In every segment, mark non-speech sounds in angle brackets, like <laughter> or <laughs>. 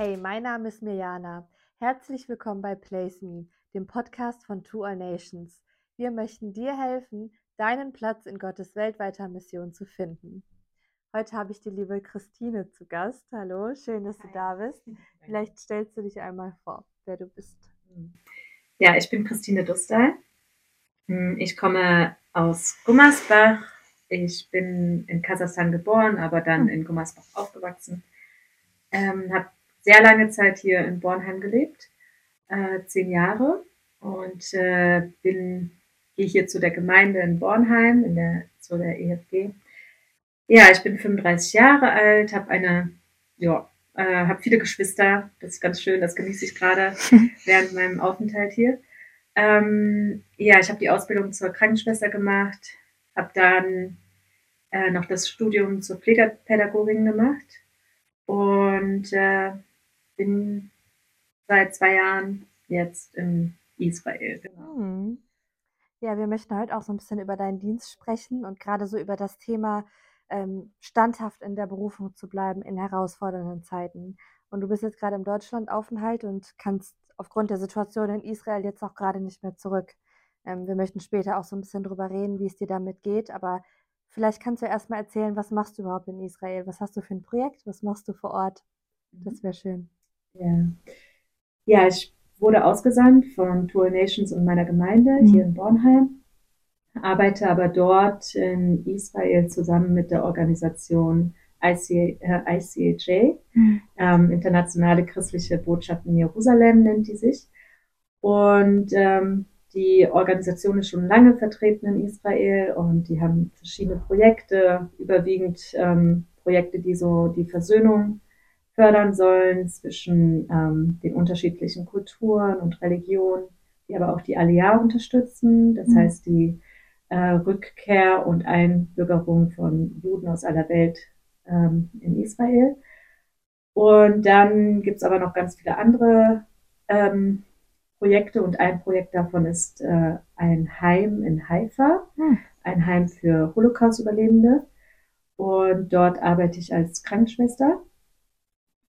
Hey, mein Name ist Mirjana. Herzlich willkommen bei Place Me, dem Podcast von Two All Nations. Wir möchten dir helfen, deinen Platz in Gottes weltweiter Mission zu finden. Heute habe ich die liebe Christine zu Gast. Hallo, schön, dass du da bist. <laughs> Vielleicht stellst du dich einmal vor, wer du bist. Ja, ich bin Christine Dustal. Hm, ich komme aus Gummersbach. Ich bin in Kasachstan geboren, aber dann hm. in Gummersbach aufgewachsen. Ähm, habe sehr lange Zeit hier in Bornheim gelebt, äh, zehn Jahre, und äh, bin gehe hier zu der Gemeinde in Bornheim, in der, zu der EFG. Ja, ich bin 35 Jahre alt, habe eine, ja, äh, habe viele Geschwister. Das ist ganz schön, das genieße ich gerade <laughs> während meinem Aufenthalt hier. Ähm, ja, ich habe die Ausbildung zur Krankenschwester gemacht, habe dann äh, noch das Studium zur Pflegepädagogin gemacht und äh, bin seit zwei Jahren jetzt in Israel. Genau. Ja, wir möchten heute auch so ein bisschen über deinen Dienst sprechen und gerade so über das Thema ähm, standhaft in der Berufung zu bleiben in herausfordernden Zeiten. Und du bist jetzt gerade im Deutschlandaufenthalt und kannst aufgrund der Situation in Israel jetzt auch gerade nicht mehr zurück. Ähm, wir möchten später auch so ein bisschen drüber reden, wie es dir damit geht, aber vielleicht kannst du erst mal erzählen, was machst du überhaupt in Israel? Was hast du für ein Projekt? Was machst du vor Ort? Das mhm. wäre schön. Ja. ja, ich wurde ausgesandt von Tour Nations und meiner Gemeinde mhm. hier in Bornheim, arbeite aber dort in Israel zusammen mit der Organisation IC, äh, mhm. ähm, Internationale Christliche Botschaft in Jerusalem nennt die sich. Und ähm, die Organisation ist schon lange vertreten in Israel und die haben verschiedene Projekte, überwiegend ähm, Projekte, die so die Versöhnung fördern sollen zwischen ähm, den unterschiedlichen Kulturen und Religionen, die aber auch die Aliyah unterstützen, das mhm. heißt die äh, Rückkehr und Einbürgerung von Juden aus aller Welt ähm, in Israel. Und dann gibt's aber noch ganz viele andere ähm, Projekte und ein Projekt davon ist äh, ein Heim in Haifa, mhm. ein Heim für Holocaust-Überlebende. Und dort arbeite ich als Krankenschwester.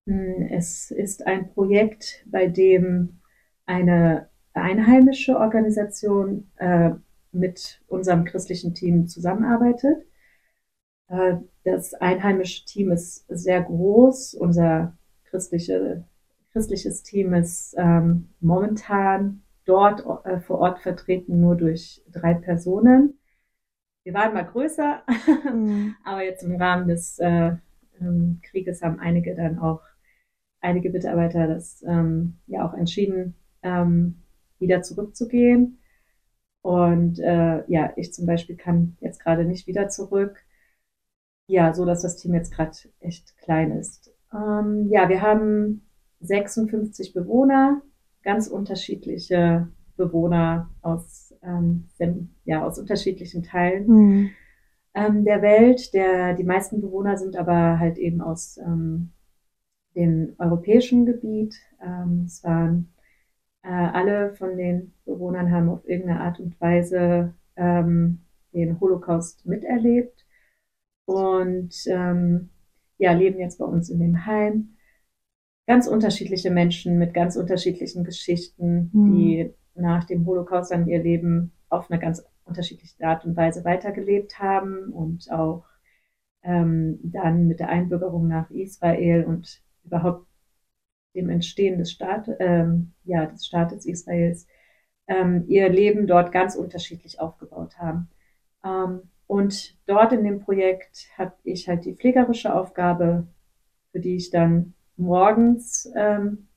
Hm, es ist ein Projekt, bei dem eine einheimische Organisation äh, mit unserem christlichen Team zusammenarbeitet. Äh, das einheimische Team ist sehr groß. Unser christliche, christliches Team ist ähm, momentan dort äh, vor Ort vertreten nur durch drei Personen. Wir waren mal größer, mhm. <laughs> aber jetzt im Rahmen des äh, ähm, Krieges haben einige dann auch einige Mitarbeiter das ähm, ja auch entschieden, ähm, wieder zurückzugehen. Und äh, ja, ich zum Beispiel kann jetzt gerade nicht wieder zurück. Ja, so dass das Team jetzt gerade echt klein ist. Ähm, ja, wir haben 56 Bewohner, ganz unterschiedliche Bewohner aus, ähm, ja, aus unterschiedlichen Teilen mhm. ähm, der Welt. Der, die meisten Bewohner sind aber halt eben aus ähm, dem europäischen Gebiet. Ähm, es waren äh, alle von den Bewohnern haben auf irgendeine Art und Weise ähm, den Holocaust miterlebt und ähm, ja, leben jetzt bei uns in dem Heim. Ganz unterschiedliche Menschen mit ganz unterschiedlichen Geschichten, mhm. die nach dem Holocaust dann ihr Leben auf eine ganz unterschiedliche Art und Weise weitergelebt haben und auch ähm, dann mit der Einbürgerung nach Israel und überhaupt dem Entstehen des, Staat, ähm, ja, des Staates Israels ähm, ihr Leben dort ganz unterschiedlich aufgebaut haben. Ähm, und dort in dem Projekt habe ich halt die pflegerische Aufgabe, für die ich dann morgens ähm,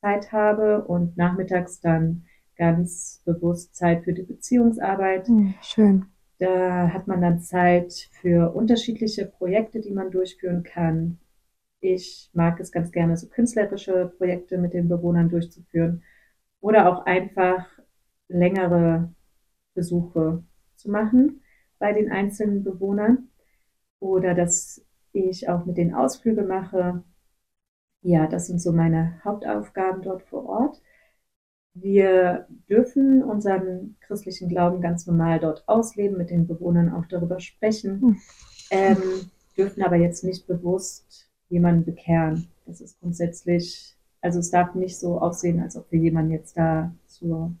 Zeit habe und nachmittags dann ganz bewusst Zeit für die Beziehungsarbeit. Hm, schön. Da hat man dann Zeit für unterschiedliche Projekte, die man durchführen kann. Ich mag es ganz gerne, so künstlerische Projekte mit den Bewohnern durchzuführen oder auch einfach längere Besuche zu machen bei den einzelnen Bewohnern oder dass ich auch mit den Ausflüge mache. Ja, das sind so meine Hauptaufgaben dort vor Ort. Wir dürfen unseren christlichen Glauben ganz normal dort ausleben, mit den Bewohnern auch darüber sprechen, hm. ähm, dürfen aber jetzt nicht bewusst jemanden bekehren. Das ist grundsätzlich, also es darf nicht so aussehen, als ob wir jemanden jetzt da zur,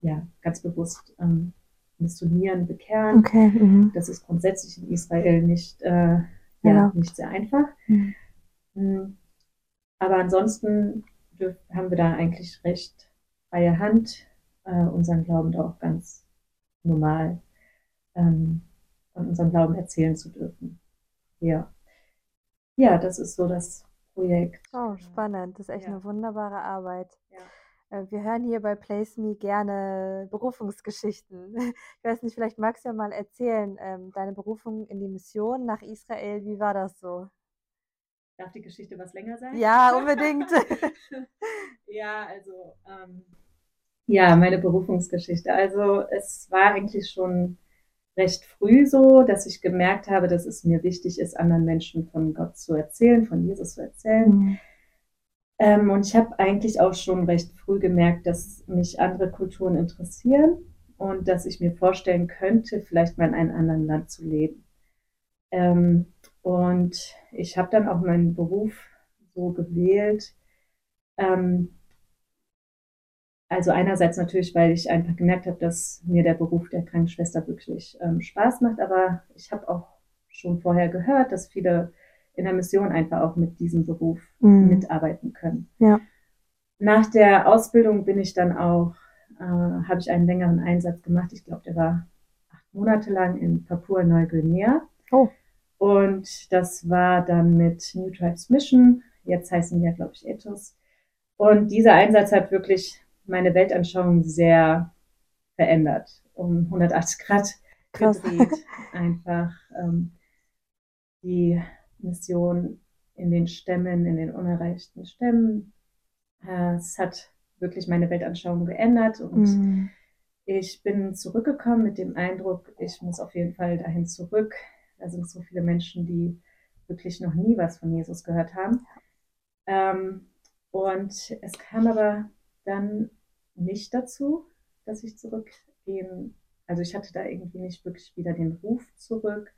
ja, ganz bewusst ähm, missionieren, bekehren. Okay. Mhm. Das ist grundsätzlich in Israel nicht, äh, ja, Genau. nicht sehr einfach. Mhm. Mm, Aber ansonsten dürf, haben wir da eigentlich recht freie Hand, äh, unseren Glauben da auch ganz normal ähm, von unserem Glauben erzählen zu dürfen. Ja. Ja, das ist so das Projekt. Oh, spannend. Das ist echt Ja. eine wunderbare Arbeit. Ja. Äh, Wir hören hier bei Place Me gerne Berufungsgeschichten. <laughs> Ich weiß nicht, vielleicht magst du ja mal erzählen, ähm, deine Berufung in die Mission nach Israel, wie war das so? Darf die Geschichte was länger sein? Ja, unbedingt. <laughs> <laughs> ja, also ähm, ja, meine Berufungsgeschichte. Also es war eigentlich schon recht früh so, dass ich gemerkt habe, dass es mir wichtig ist, anderen Menschen von Gott zu erzählen, von Jesus zu erzählen. Mhm. Ähm, und ich habe eigentlich auch schon recht früh gemerkt, dass mich andere Kulturen interessieren und dass ich mir vorstellen könnte, vielleicht mal in einem anderen Land zu leben. Ähm, und ich habe dann auch meinen Beruf so gewählt. Ähm, also einerseits natürlich, weil ich einfach gemerkt habe, dass mir der Beruf der Krankenschwester wirklich ähm, Spaß macht, aber ich habe auch schon vorher gehört, dass viele in der Mission einfach auch mit diesem Beruf Mhm. mitarbeiten können. Ja. Nach der Ausbildung bin ich dann auch, äh, habe ich einen längeren Einsatz gemacht. Ich glaube, der war acht Monate lang in Papua-Neuguinea. Oh. Und das war dann mit New Tribes Mission. Jetzt heißen die ja, glaube ich, Ethos. Und dieser Einsatz hat wirklich meine Weltanschauung sehr verändert, um 180 Grad Krass. gedreht. Einfach ähm, die Mission in den Stämmen, in den unerreichten Stämmen. Äh, es hat wirklich meine Weltanschauung geändert und Mhm. ich bin zurückgekommen mit dem Eindruck, ich muss auf jeden Fall dahin zurück. Da sind so viele Menschen, die wirklich noch nie was von Jesus gehört haben. Ähm, und es kam aber dann nicht dazu, dass ich zurückgehen, also ich hatte da irgendwie nicht wirklich wieder den Ruf zurück.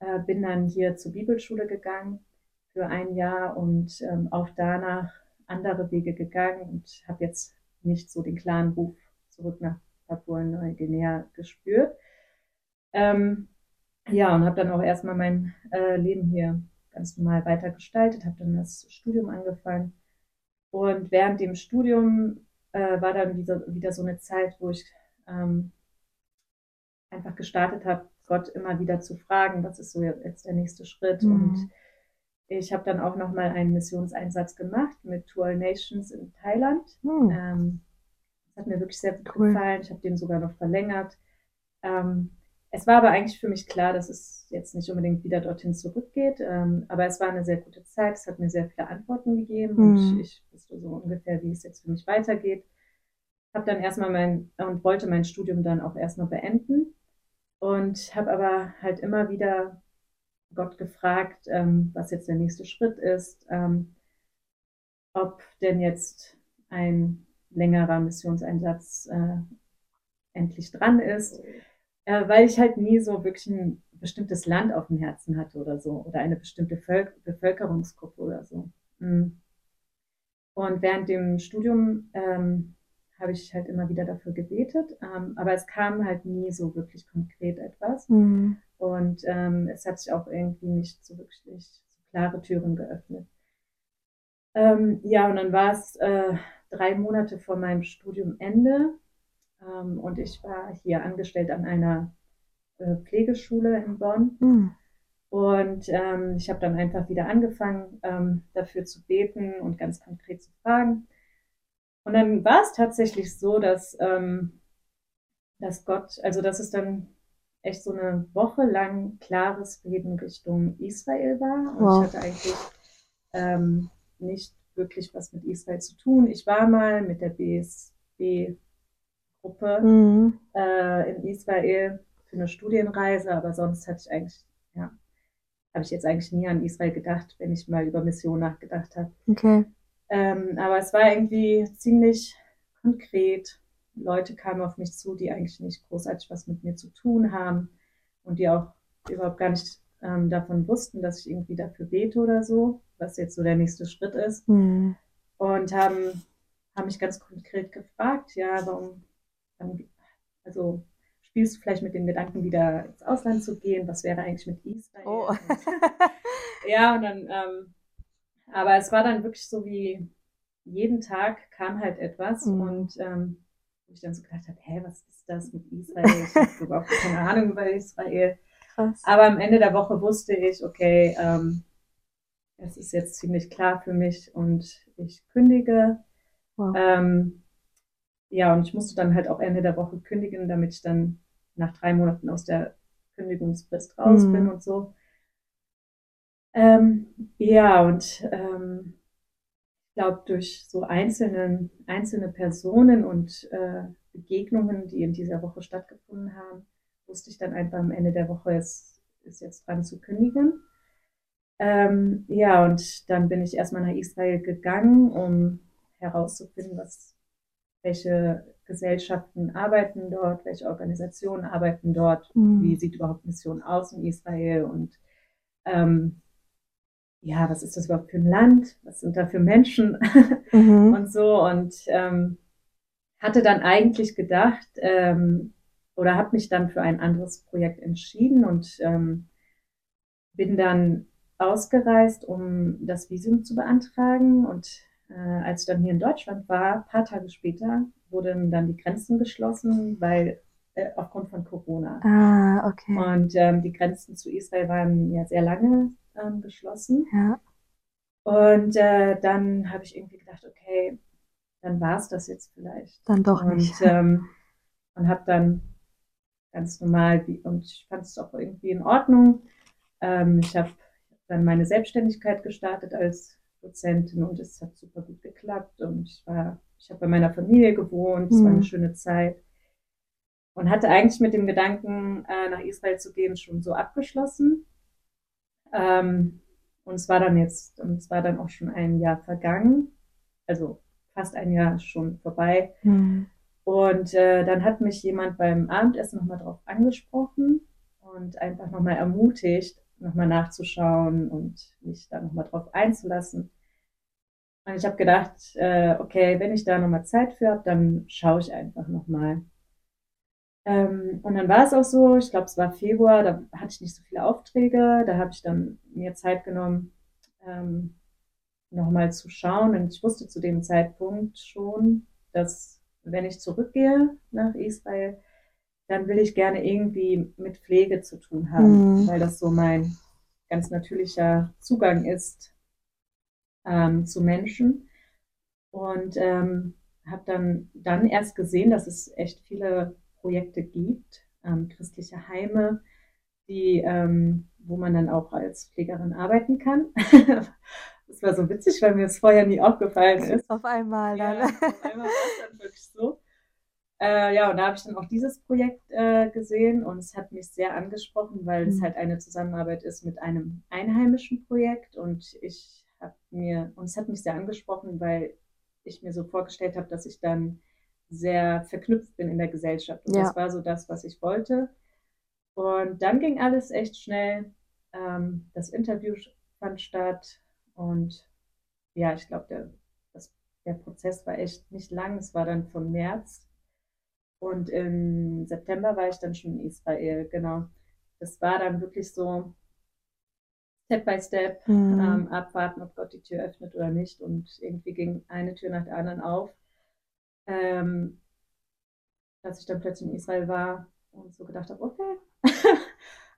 Äh, bin dann hier zur Bibelschule gegangen für ein Jahr und ähm, auch danach andere Wege gegangen und habe jetzt nicht so den klaren Ruf zurück nach Papua-Neuguinea gespürt. Ähm, ja, und habe dann auch erstmal mein äh, Leben hier ganz normal weiter gestaltet, habe dann das Studium angefangen. Und während dem Studium äh, war dann wieder, wieder so eine Zeit, wo ich ähm, einfach gestartet habe, Gott immer wieder zu fragen, was ist so jetzt der nächste Schritt. Mhm. Und ich habe dann auch nochmal einen Missionseinsatz gemacht mit To All Nations in Thailand. Mhm. Ähm, das hat mir wirklich sehr gut Cool. gefallen. Ich habe den sogar noch verlängert. Ähm, es war aber eigentlich für mich klar, dass es jetzt nicht unbedingt wieder dorthin zurückgeht. Ähm, aber es war eine sehr gute Zeit. Es hat mir sehr viele Antworten gegeben Mhm. und ich wusste so ungefähr, wie es jetzt für mich weitergeht. Habe dann erstmal mein und wollte mein Studium dann auch erstmal beenden und habe aber halt immer wieder Gott gefragt, ähm, was jetzt der nächste Schritt ist, ähm, ob denn jetzt ein längerer Missionseinsatz äh, endlich dran ist, äh, weil ich halt nie so wirklich ein bestimmtes Land auf dem Herzen hatte oder so oder eine bestimmte Völk Bevölkerungsgruppe oder so. Mm. Und während dem Studium ähm, habe ich halt immer wieder dafür gebetet, ähm, aber es kam halt nie so wirklich konkret etwas. Mhm. Und ähm, es hat sich auch irgendwie nicht so wirklich so klare Türen geöffnet. Ähm, ja, und dann war es äh, drei Monate vor meinem Studiumende ähm, und ich war hier angestellt an einer äh, Pflegeschule in Bonn. Mhm. Und ähm, ich habe dann einfach wieder angefangen, ähm, dafür zu beten und ganz konkret zu fragen. Und dann war es tatsächlich so, dass, ähm, dass Gott, also dass es dann echt so eine Woche lang klares Reden Richtung Israel war. Und Wow. ich hatte eigentlich ähm, nicht wirklich was mit Israel zu tun. Ich war mal mit der BSB-Gruppe Mhm. äh, in Israel für eine Studienreise, aber sonst hatte ich eigentlich, ja, habe ich jetzt eigentlich nie an Israel gedacht, wenn ich mal über Mission nachgedacht habe. Okay. Ähm, aber es war irgendwie ziemlich konkret. Leute kamen auf mich zu, die eigentlich nicht großartig was mit mir zu tun haben und die auch überhaupt gar nicht ähm, davon wussten, dass ich irgendwie dafür bete oder so. was jetzt so der nächste Schritt ist. Mhm. Und haben, haben mich ganz konkret gefragt, ja, warum, also spielst du vielleicht mit den Gedanken, wieder ins Ausland zu gehen? Was wäre eigentlich mit Israel? Oh. ja, und dann, ähm, aber es war dann wirklich so wie jeden Tag kam halt etwas mhm. und ähm, ich dann so gedacht habe, hä, was ist das mit Israel? Ich habe <laughs> überhaupt keine Ahnung über Israel. Krass. Aber am Ende der Woche wusste ich, okay, ähm, es ist jetzt ziemlich klar für mich und ich kündige. Wow. Ähm, ja, und ich musste dann halt auch Ende der Woche kündigen, damit ich dann nach drei Monaten aus der Kündigungsfrist raus mhm. bin und so. Ähm, ja, und ähm, ich glaube, durch so einzelnen, einzelne Personen und äh, Begegnungen, die in dieser Woche stattgefunden haben, wusste ich dann einfach am Ende der Woche, es ist jetzt dran zu kündigen. Ähm, ja, und dann bin ich erstmal nach Israel gegangen, um herauszufinden, was, welche Gesellschaften arbeiten dort, welche Organisationen arbeiten dort, mhm. wie sieht überhaupt Mission aus in Israel und ähm, ja, was ist das überhaupt für ein Land, was sind da für Menschen <laughs> mhm. und so und ähm, hatte dann eigentlich gedacht ähm, oder habe mich dann für ein anderes Projekt entschieden und ähm, bin dann ausgereist, um das Visum zu beantragen. Und äh, als ich dann hier in Deutschland war, ein paar Tage später, wurden dann die Grenzen geschlossen, weil äh, aufgrund von Corona. Ah, okay. Und ähm, die Grenzen zu Israel waren ja sehr lange ähm, geschlossen. Ja. Und äh, dann habe ich irgendwie gedacht, okay, dann war es das jetzt vielleicht. Dann doch und, nicht. <laughs> Ähm, und habe dann ganz normal, und ich fand es auch irgendwie in Ordnung. Ähm, ich habe dann meine Selbstständigkeit gestartet als Dozentin und es hat super gut geklappt und ich war, ich habe bei meiner Familie gewohnt, es mhm. war eine mhm. schöne Zeit und hatte eigentlich mit dem Gedanken, äh, nach Israel zu gehen, schon so abgeschlossen. Ähm, und es war dann jetzt, und es war dann auch schon ein Jahr vergangen, also fast ein Jahr schon vorbei. Mhm. Und äh, dann hat mich jemand beim Abendessen nochmal drauf angesprochen und einfach nochmal ermutigt, nochmal nachzuschauen und mich da nochmal drauf einzulassen. Und ich habe gedacht, äh, okay, wenn ich da nochmal Zeit für habe, dann schaue ich einfach nochmal. Ähm, und dann war es auch so, ich glaube, es war Februar, da hatte ich nicht so viele Aufträge, da habe ich dann mir Zeit genommen, ähm, nochmal zu schauen. Und ich wusste zu dem Zeitpunkt schon, dass wenn ich zurückgehe nach Israel, dann will ich gerne irgendwie mit Pflege zu tun haben, mhm. weil das so mein ganz natürlicher Zugang ist ähm, zu Menschen. Und ähm, habe dann, dann erst gesehen, dass es echt viele Projekte gibt, ähm, christliche Heime, die, ähm, wo man dann auch als Pflegerin arbeiten kann. <laughs> das war so witzig, weil mir das vorher nie aufgefallen ist. Auf einmal dann. Ja, auf einmal war es dann wirklich so. Äh, ja, und da habe ich dann auch dieses Projekt äh, gesehen und es hat mich sehr angesprochen, weil mhm. es halt eine Zusammenarbeit ist mit einem einheimischen Projekt und ich habe mir, und es hat mich sehr angesprochen, weil ich mir so vorgestellt habe, dass ich dann sehr verknüpft bin in der Gesellschaft. Und ja. das war so das, was ich wollte. Und dann ging alles echt schnell. Ähm, das Interview fand statt und ja, ich glaube, der, der Prozess war echt nicht lang. Es war dann von März und im September war ich dann schon in Israel, genau. Das war dann wirklich so Step by Step, mhm. ähm, abwarten, ob Gott die Tür öffnet oder nicht. Und irgendwie ging eine Tür nach der anderen auf. Ähm, dass ich dann plötzlich in Israel war und so gedacht habe, okay, <laughs>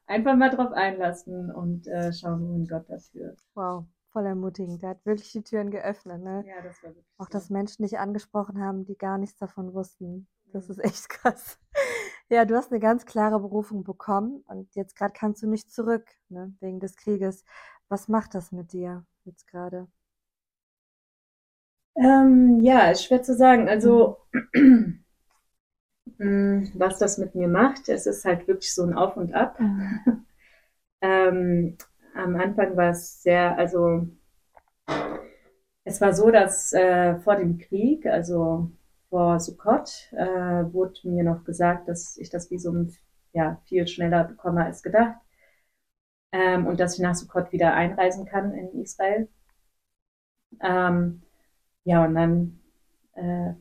einfach mal drauf einlassen und äh, schauen, wohin Gott das führt. Wow, voll ermutigend. Der hat wirklich die Türen geöffnet. Ne? Ja, das war wirklich. Auch, so. dass Menschen dich angesprochen haben, die gar nichts davon wussten. Das ist echt <laughs> krass. Ja, du hast eine ganz klare Berufung bekommen und jetzt gerade kannst du nicht zurück, ne, wegen des Krieges. Was macht das mit dir jetzt gerade? Ähm, ja, ist schwer zu sagen. Also, mhm. <clears throat> was das mit mir macht, es ist halt wirklich so ein Auf und Ab. Mhm. <laughs> ähm, am Anfang war es sehr, also, es war so, dass äh, vor dem Krieg, also vor Sukkot äh, wurde mir noch gesagt, dass ich das Visum ja, viel schneller bekomme als gedacht ähm, und dass ich nach Sukkot wieder einreisen kann in Israel. Ähm, ja, und dann äh,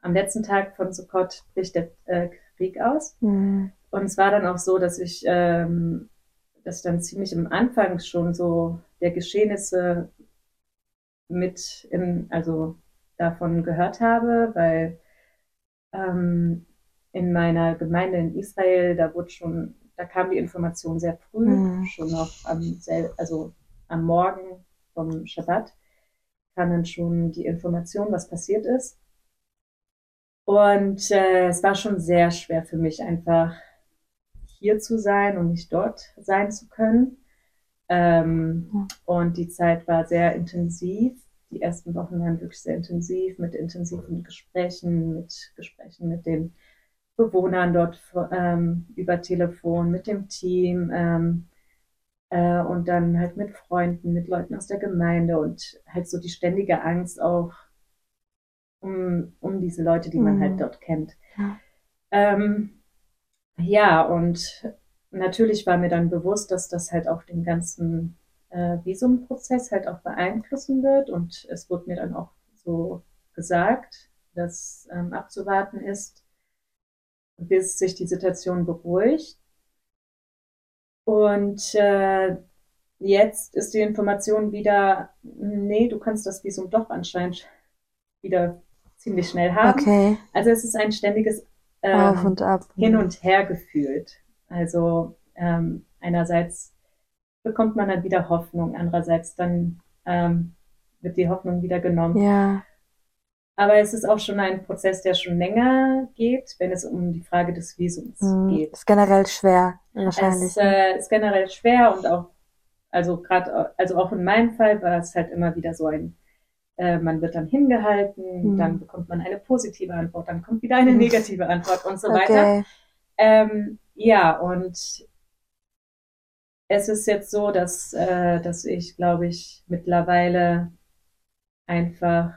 am letzten Tag von Sukkot bricht der äh, Krieg aus. Mhm. Und es war dann auch so, dass ich, ähm, dass ich dann ziemlich am Anfang schon so der Geschehnisse mit in, also davon gehört habe, weil ähm, in meiner Gemeinde in Israel, da wurde schon, da kam die Information sehr früh, mhm. schon noch am, also am Morgen vom Shabbat kam dann schon die Information, was passiert ist. Und äh, es war schon sehr schwer für mich, einfach hier zu sein und nicht dort sein zu können. Ähm, ja. Und die Zeit war sehr intensiv. Die ersten Wochen waren wirklich sehr intensiv mit intensiven Gesprächen, mit Gesprächen mit den Bewohnern dort ähm, über Telefon, mit dem Team ähm, äh, und dann halt mit Freunden, mit Leuten aus der Gemeinde und halt so die ständige Angst auch um, um diese Leute, die man halt mhm. halt dort kennt. Ja. Ähm, ja, und natürlich war mir dann bewusst, dass das halt auch den ganzen äh, Visumprozess halt auch beeinflussen wird. Und es wurde mir dann auch so gesagt, dass ähm, abzuwarten ist, bis sich die Situation beruhigt. Und äh, jetzt ist die Information wieder, nee, du kannst das Visum doch anscheinend wieder ziemlich schnell haben. Okay. Also es ist ein ständiges ähm, Auf und ab. Hin und Her gefühlt. Also ähm, einerseits bekommt man dann wieder Hoffnung, andererseits dann ähm, wird die Hoffnung wieder genommen. Ja. Aber es ist auch schon ein Prozess, der schon länger geht, wenn es um die Frage des Visums mhm. geht. Ist generell schwer, wahrscheinlich. Es äh, ist generell schwer und auch, also gerade, also auch in meinem Fall war es halt immer wieder so ein äh, man wird dann hingehalten, mhm. dann bekommt man eine positive Antwort, dann kommt wieder eine hm. negative Antwort und so okay. weiter. Ähm, ja, und es ist jetzt so, dass, äh, dass ich, glaube ich, mittlerweile einfach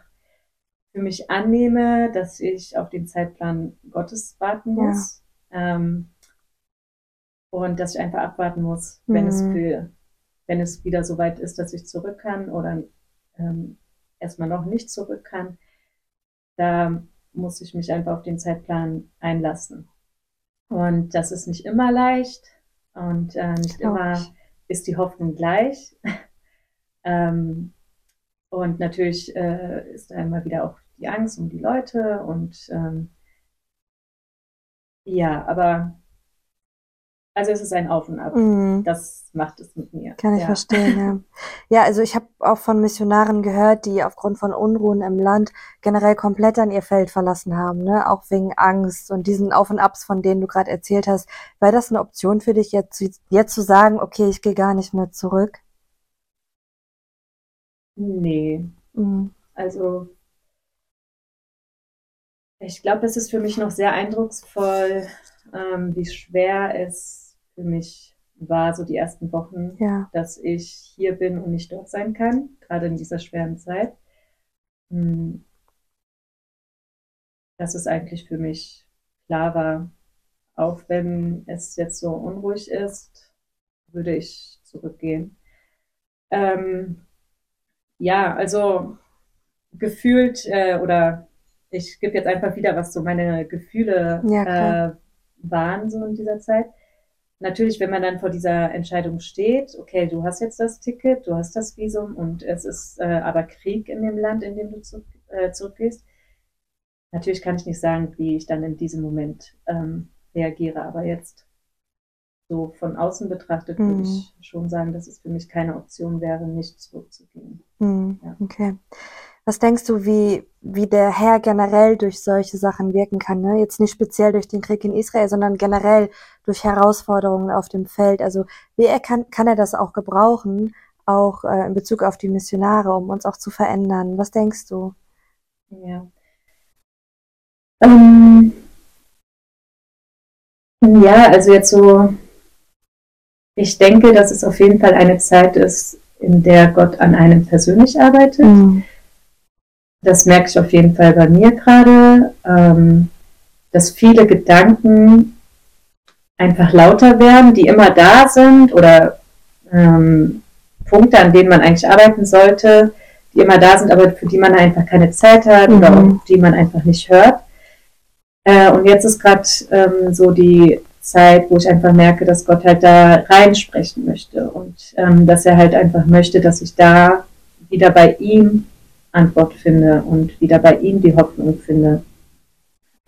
für mich annehme, dass ich auf den Zeitplan Gottes warten muss. Ja. Ähm, und dass ich einfach abwarten muss, wenn mhm. es für, wenn es wieder so weit ist, dass ich zurück kann oder ähm, erstmal noch nicht zurück kann, da muss ich mich einfach auf den Zeitplan einlassen. Und das ist nicht immer leicht und äh, nicht immer ist die Hoffnung gleich. <laughs> ähm, und natürlich äh, ist da immer wieder auch die Angst um die Leute und ähm, ja, aber also es ist ein Auf und Ab. Mhm. Das macht es mit mir. Kann ich ja. verstehen, ja. <laughs> Ja, also ich habe auch von Missionaren gehört, die aufgrund von Unruhen im Land generell komplett dann ihr Feld verlassen haben, ne? Auch wegen Angst und diesen Auf und Abs, von denen du gerade erzählt hast. Wäre das eine Option für dich, jetzt, jetzt zu sagen, okay, ich gehe gar nicht mehr zurück? Nee. Mhm. Also ich glaube, es ist für mich noch sehr eindrucksvoll, ähm, wie schwer es für mich war, so die ersten Wochen, ja. dass ich hier bin und nicht dort sein kann, gerade in dieser schweren Zeit. Hm. Dass es eigentlich für mich klar war, auch wenn es jetzt so unruhig ist, würde ich zurückgehen. Ähm, ja, also gefühlt äh, oder ich gebe jetzt einfach wieder, was so meine Gefühle ja, äh, waren so in dieser Zeit. Natürlich, wenn man dann vor dieser Entscheidung steht, okay, du hast jetzt das Ticket, du hast das Visum und es ist äh, aber Krieg in dem Land, in dem du zurück, äh, zurückgehst. Natürlich kann ich nicht sagen, wie ich dann in diesem Moment ähm, reagiere, aber jetzt so von außen betrachtet mhm. würde ich schon sagen, dass es für mich keine Option wäre, nicht zurückzugehen. Mhm. Ja. Okay. Was denkst du, wie, wie der Herr generell durch solche Sachen wirken kann? Ne? Jetzt nicht speziell durch den Krieg in Israel, sondern generell durch Herausforderungen auf dem Feld. Also wie er kann, kann er das auch gebrauchen, auch äh, in Bezug auf die Missionare, um uns auch zu verändern? Was denkst du? Ja. Ähm, ja, also jetzt so, ich denke, dass es auf jeden Fall eine Zeit ist, in der Gott an einem persönlich arbeitet. Mhm das merke ich auf jeden Fall bei mir gerade, ähm, dass viele Gedanken einfach lauter werden, die immer da sind oder ähm, Punkte, an denen man eigentlich arbeiten sollte, die immer da sind, aber für die man einfach keine Zeit hat mhm. oder die man einfach nicht hört. Äh, und jetzt ist gerade ähm, so die Zeit, wo ich einfach merke, dass Gott halt da reinsprechen möchte und ähm, dass er halt einfach möchte, dass ich da wieder bei ihm Antwort finde und wieder bei ihm die Hoffnung finde.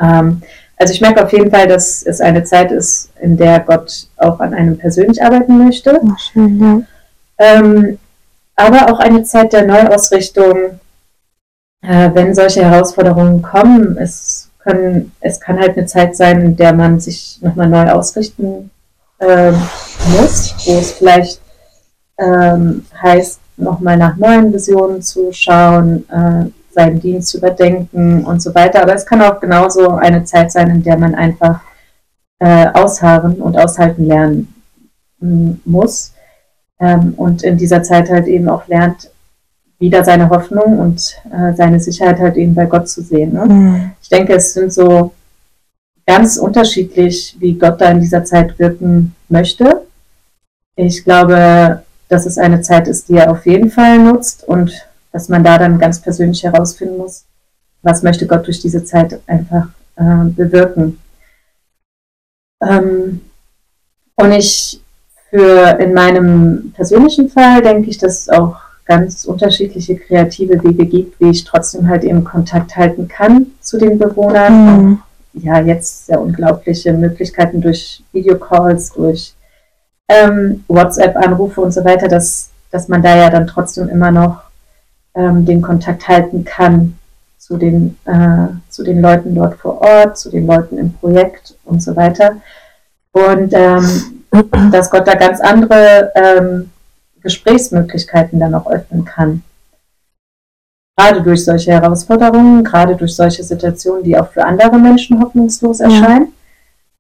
Ähm, also ich merke auf jeden Fall, dass es eine Zeit ist, in der Gott auch an einem persönlich arbeiten möchte. Ach, schön, ja. ähm, aber auch eine Zeit der Neuausrichtung, äh, wenn solche Herausforderungen kommen. Es, können, es kann halt eine Zeit sein, in der man sich nochmal neu ausrichten äh, muss, wo es vielleicht ähm, heißt, nochmal nach neuen Visionen zu schauen, äh, seinen Dienst zu überdenken und so weiter. Aber es kann auch genauso eine Zeit sein, in der man einfach äh, ausharren und aushalten lernen muss ähm, und in dieser Zeit halt eben auch lernt, wieder seine Hoffnung und äh, seine Sicherheit halt eben bei Gott zu sehen. Ne? Mhm. Ich denke, es sind so ganz unterschiedlich, wie Gott da in dieser Zeit wirken möchte. Ich glaube, dass es eine Zeit ist, die er auf jeden Fall nutzt und dass man da dann ganz persönlich herausfinden muss, was möchte Gott durch diese Zeit einfach äh, bewirken. Ähm, und ich für in meinem persönlichen Fall denke ich, dass es auch ganz unterschiedliche kreative Wege gibt, wie ich trotzdem halt eben Kontakt halten kann zu den Bewohnern. Mhm. Ja, jetzt sehr unglaubliche Möglichkeiten durch Videocalls, durch ähm, WhatsApp-Anrufe und so weiter, dass, dass man da ja dann trotzdem immer noch ähm, den Kontakt halten kann zu den, äh, zu den Leuten dort vor Ort, zu den Leuten im Projekt und so weiter. Und ähm, dass Gott da ganz andere ähm, Gesprächsmöglichkeiten dann auch öffnen kann. Gerade durch solche Herausforderungen, gerade durch solche Situationen, die auch für andere Menschen hoffnungslos erscheinen.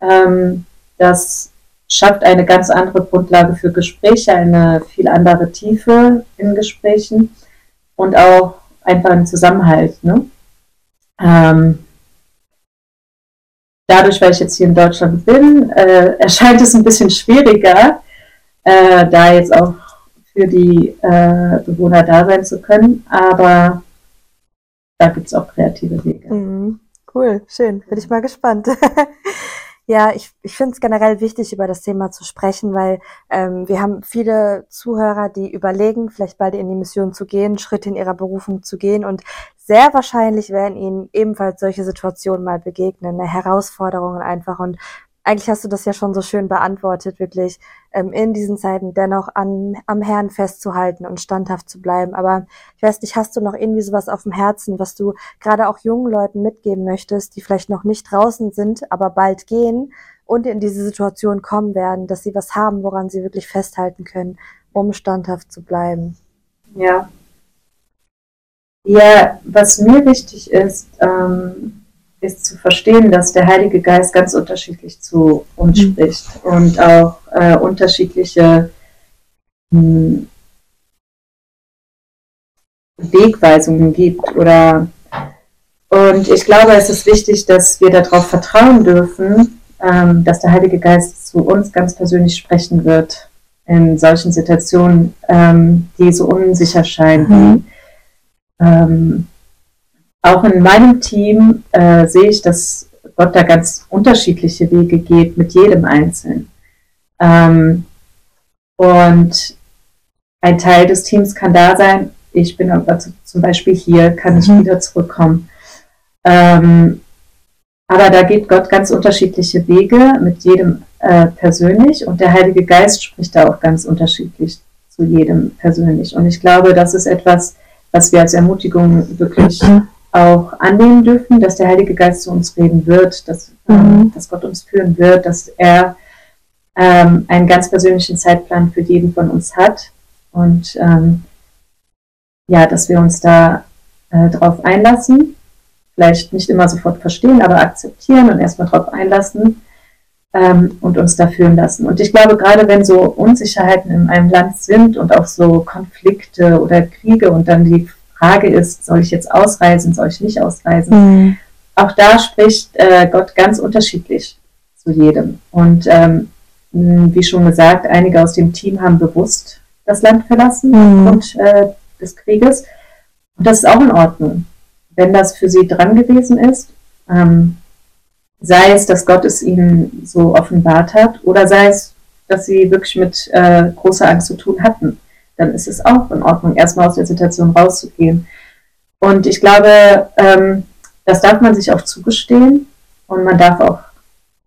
Ja. Ähm, das schafft eine ganz andere Grundlage für Gespräche, eine viel andere Tiefe in Gesprächen und auch einfach einen Zusammenhalt. Ne? Ähm, dadurch, weil ich jetzt hier in Deutschland bin, äh, <laughs> erscheint es ein bisschen schwieriger, äh, da jetzt auch für die äh, Bewohner da sein zu können. Aber da gibt es auch kreative Wege. Mhm. Cool, schön. Bin ich mal gespannt. <laughs> Ja, ich, ich finde es generell wichtig, über das Thema zu sprechen, weil ähm, wir haben viele Zuhörer, die überlegen, vielleicht bald in die Mission zu gehen, Schritte in ihrer Berufung zu gehen und sehr wahrscheinlich werden ihnen ebenfalls solche Situationen mal begegnen, ne, Herausforderungen einfach und eigentlich hast du das ja schon so schön beantwortet, wirklich ähm, in diesen Zeiten dennoch an, am Herrn festzuhalten und standhaft zu bleiben. Aber ich weiß nicht, hast du noch irgendwie sowas auf dem Herzen, was du gerade auch jungen Leuten mitgeben möchtest, die vielleicht noch nicht draußen sind, aber bald gehen und in diese Situation kommen werden, dass sie was haben, woran sie wirklich festhalten können, um standhaft zu bleiben? Ja. Ja, was mir wichtig ist, ähm, ist zu verstehen, dass der Heilige Geist ganz unterschiedlich zu uns mhm. spricht und auch äh, unterschiedliche mh, hm, Wegweisungen gibt oder und ich glaube, es ist wichtig, dass wir darauf vertrauen dürfen, ähm, dass der Heilige Geist zu uns ganz persönlich sprechen wird in solchen Situationen, ähm, die so unsicher scheinen. Mhm. Ähm, auch in meinem Team äh, sehe ich, dass Gott da ganz unterschiedliche Wege geht mit jedem Einzelnen. Ähm, und ein Teil des Teams kann da sein, ich bin aber zum Beispiel hier, kann ich mhm. wieder zurückkommen. Ähm, aber da geht Gott ganz unterschiedliche Wege mit jedem äh, persönlich und der Heilige Geist spricht da auch ganz unterschiedlich zu jedem persönlich. Und ich glaube, das ist etwas, was wir als Ermutigung wirklich mhm auch annehmen dürfen, dass der Heilige Geist zu uns reden wird, dass, ähm, mhm. dass Gott uns führen wird, dass er ähm, einen ganz persönlichen Zeitplan für jeden von uns hat und ähm, ja, dass wir uns da äh, drauf einlassen, vielleicht nicht immer sofort verstehen, aber akzeptieren und erstmal drauf einlassen ähm, und uns da führen lassen. Und ich glaube, gerade wenn so Unsicherheiten in einem Land sind und auch so Konflikte oder Kriege und dann die Frage ist, soll ich jetzt ausreisen, soll ich nicht ausreisen? Mhm. Auch da spricht äh, Gott ganz unterschiedlich zu jedem. Und ähm, wie schon gesagt, einige aus dem Team haben bewusst das Land verlassen mhm. aufgrund äh, des Krieges. Und das ist auch in Ordnung, wenn das für sie dran gewesen ist. Ähm, sei es, dass Gott es ihnen so offenbart hat, oder sei es, dass sie wirklich mit äh, großer Angst zu tun hatten. Dann ist es auch in Ordnung, erstmal aus der Situation rauszugehen. Und ich glaube, ähm, das darf man sich auch zugestehen und man darf auch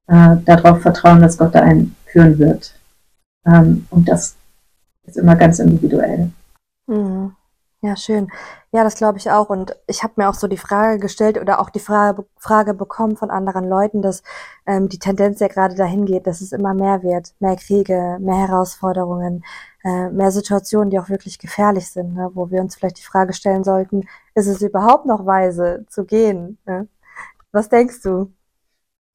äh, darauf vertrauen, dass Gott da einen führen wird. Ähm, und das ist immer ganz individuell. Mhm. Ja, schön. Ja, das glaube ich auch. Und ich habe mir auch so die Frage gestellt oder auch die Frage, Frage bekommen von anderen Leuten, dass ähm, die Tendenz ja gerade dahin geht, dass es immer mehr wird. Mehr Kriege, mehr Herausforderungen, äh, mehr Situationen, die auch wirklich gefährlich sind, ne? wo wir uns vielleicht die Frage stellen sollten, ist es überhaupt noch weise zu gehen? Ne? Was denkst du?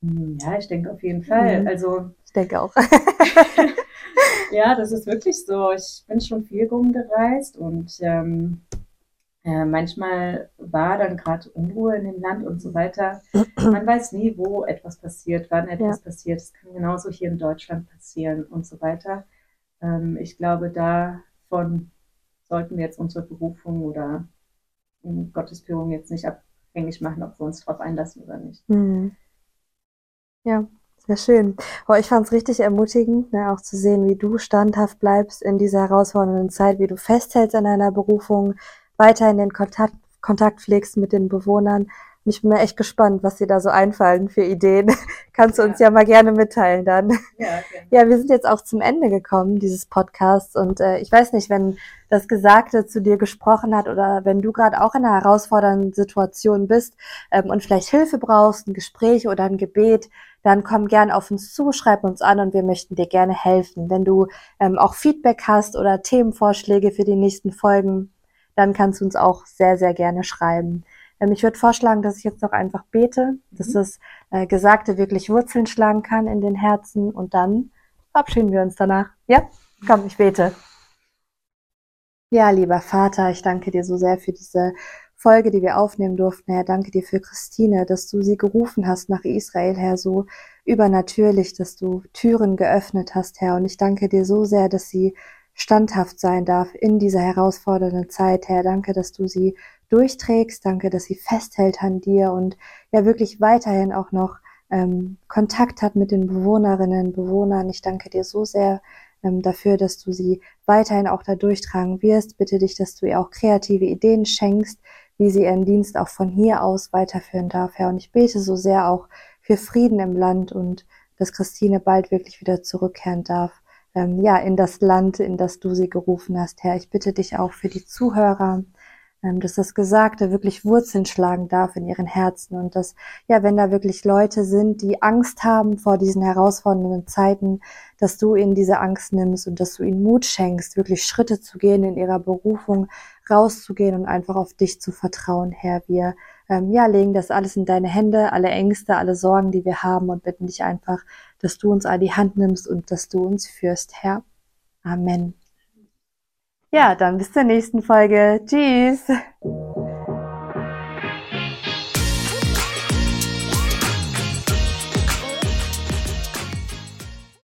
Hm, ja, ich denke auf jeden Fall. Mhm. Also ich denke auch. <laughs> <laughs> ja, das ist wirklich so. Ich bin schon viel rumgereist und ähm, äh, manchmal war dann gerade Unruhe in dem Land und so weiter. Man weiß nie, wo etwas passiert, wann etwas ja. passiert. Es kann genauso hier in Deutschland passieren und so weiter. Ähm, ich glaube, davon sollten wir jetzt unsere Berufung oder Gottesführung jetzt nicht abhängig machen, ob wir uns darauf einlassen oder nicht. Mhm. Ja, sehr schön. Oh, ich fand es richtig ermutigend, ne, auch zu sehen, wie du standhaft bleibst in dieser herausfordernden Zeit, wie du festhältst an deiner Berufung, weiterhin den Kontakt, Kontakt pflegst mit den Bewohnern. Und ich bin mir echt gespannt, was dir da so einfallen für Ideen. <laughs> Kannst du uns ja mal gerne mitteilen dann. Ja, <laughs> ja, wir sind jetzt auch zum Ende gekommen, dieses Podcasts. Und äh, ich weiß nicht, wenn das Gesagte zu dir gesprochen hat oder wenn du gerade auch in einer herausfordernden Situation bist ähm, und vielleicht Hilfe brauchst, ein Gespräch oder ein Gebet, dann komm gern auf uns zu, schreib uns an und wir möchten dir gerne helfen. Wenn du ähm, auch Feedback hast oder Themenvorschläge für die nächsten Folgen, dann kannst du uns auch sehr, sehr gerne schreiben. Ähm, ich würde vorschlagen, dass ich jetzt noch einfach bete, dass mhm. das äh, Gesagte wirklich Wurzeln schlagen kann in den Herzen und dann verabschieden wir uns danach. Ja? Komm, ich bete. Ja, lieber Vater, ich danke dir so sehr für diese Folge, die wir aufnehmen durften, Herr. Danke dir für Christine, dass du sie gerufen hast nach Israel, Herr, so übernatürlich, dass du Türen geöffnet hast, Herr. Und ich danke dir so sehr, dass sie standhaft sein darf in dieser herausfordernden Zeit, Herr. Danke, dass du sie durchträgst. Danke, dass sie festhält an dir und ja wirklich weiterhin auch noch ähm, Kontakt hat mit den Bewohnerinnen und Bewohnern. Ich danke dir so sehr ähm, dafür, dass du sie weiterhin auch da durchtragen wirst. Bitte dich, dass du ihr auch kreative Ideen schenkst, wie sie ihren Dienst auch von hier aus weiterführen darf, Herr. Und ich bete so sehr auch für Frieden im Land und dass Christine bald wirklich wieder zurückkehren darf, ähm, ja, in das Land, in das du sie gerufen hast, Herr. Ich bitte dich auch für die Zuhörer, dass das Gesagte wirklich Wurzeln schlagen darf in ihren Herzen und dass, ja, wenn da wirklich Leute sind, die Angst haben vor diesen herausfordernden Zeiten, dass du ihnen diese Angst nimmst und dass du ihnen Mut schenkst, wirklich Schritte zu gehen in ihrer Berufung, rauszugehen und einfach auf dich zu vertrauen, Herr. Wir ähm, ja, legen das alles in deine Hände, alle Ängste, alle Sorgen, die wir haben und bitten dich einfach, dass du uns an die Hand nimmst und dass du uns führst, Herr. Amen. Ja, dann bis zur nächsten Folge. Tschüss.